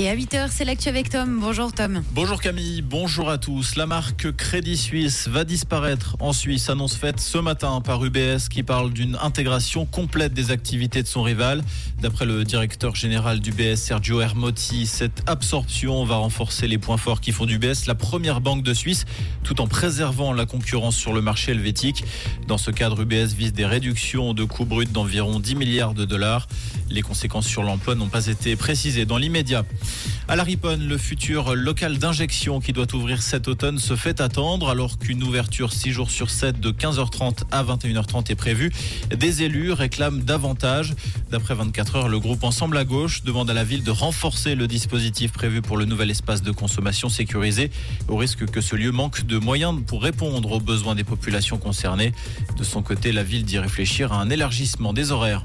Et à 8h, c'est l'actu avec Tom. Bonjour Tom. Bonjour Camille, bonjour à tous. La marque Crédit Suisse va disparaître en Suisse, annonce faite ce matin par UBS qui parle d'une intégration complète des activités de son rival. D'après le directeur général d'UBS, Sergio Hermotti, cette absorption va renforcer les points forts qui font d'UBS la première banque de Suisse, tout en préservant la concurrence sur le marché helvétique. Dans ce cadre, UBS vise des réductions de coûts bruts d'environ 10 milliards de dollars. Les conséquences sur l'emploi n'ont pas été précisées dans l'immédiat. À la Riponne, le futur local d'injection qui doit ouvrir cet automne se fait attendre alors qu'une ouverture 6 jours sur 7 de 15h30 à 21h30 est prévue. Des élus réclament davantage. D'après 24 heures, le groupe Ensemble à gauche demande à la ville de renforcer le dispositif prévu pour le nouvel espace de consommation sécurisé au risque que ce lieu manque de moyens pour répondre aux besoins des populations concernées. De son côté, la ville dit réfléchir à un élargissement des horaires.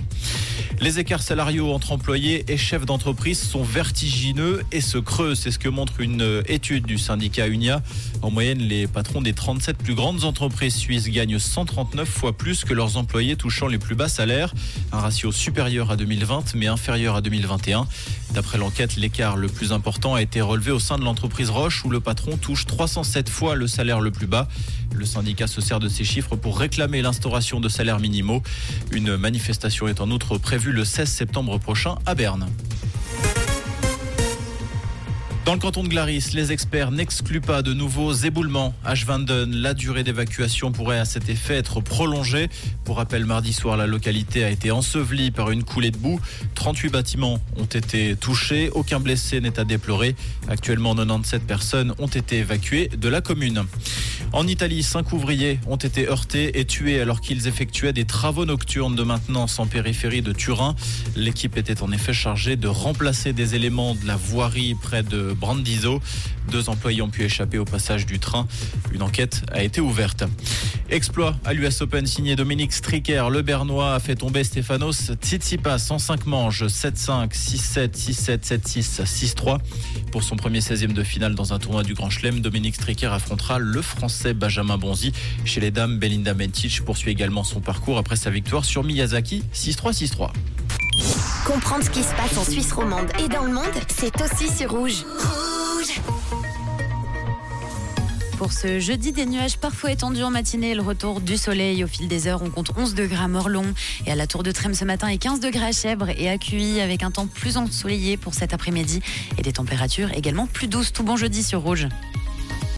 Les écarts salariaux entre employés et chefs d'entreprise sont vertigineux et se creusent. C'est ce que montre une étude du syndicat UNIA. En moyenne, les patrons des 37 plus grandes entreprises suisses gagnent 139 fois plus que leurs employés touchant les plus bas salaires. Un ratio supérieur à 2020 mais inférieur à 2021. D'après l'enquête, l'écart le plus important a été relevé au sein de l'entreprise Roche où le patron touche 307 fois le salaire le plus bas. Le syndicat se sert de ces chiffres pour réclamer l'instauration de salaires minimaux. Une manifestation est en outre prévue le 16 septembre prochain à Berne. Dans le canton de Glaris, les experts n'excluent pas de nouveaux éboulements. À Schwanden, la durée d'évacuation pourrait à cet effet être prolongée. Pour rappel, mardi soir, la localité a été ensevelie par une coulée de boue. 38 bâtiments ont été touchés. Aucun blessé n'est à déplorer. Actuellement, 97 personnes ont été évacuées de la commune. En Italie, cinq ouvriers ont été heurtés et tués alors qu'ils effectuaient des travaux nocturnes de maintenance en périphérie de Turin. L'équipe était en effet chargée de remplacer des éléments de la voirie près de Brandizzo. Deux employés ont pu échapper au passage du train. Une enquête a été ouverte. Exploit à l'US Open signé Dominique Stricker. Le Bernois a fait tomber Stefanos Tsitsipas 105 manches 7-5, 6-7, 6-7, 7-6, 6-3. Pour son premier 16e de finale dans un tournoi du Grand Chelem, Dominique Stricker affrontera le Français Benjamin Bonzi. Chez les dames, Belinda Mentic poursuit également son parcours après sa victoire sur Miyazaki 6-3, 6-3. Comprendre ce qui se passe en Suisse romande et dans le monde, c'est aussi sur Rouge. Rouge Pour ce jeudi, des nuages parfois étendus en matinée, le retour du soleil au fil des heures. On compte 11 degrés à Morlon et à la Tour de Trême ce matin et 15 degrés à Chèvre et à Cuy avec un temps plus ensoleillé pour cet après-midi et des températures également plus douces. Tout bon jeudi sur Rouge.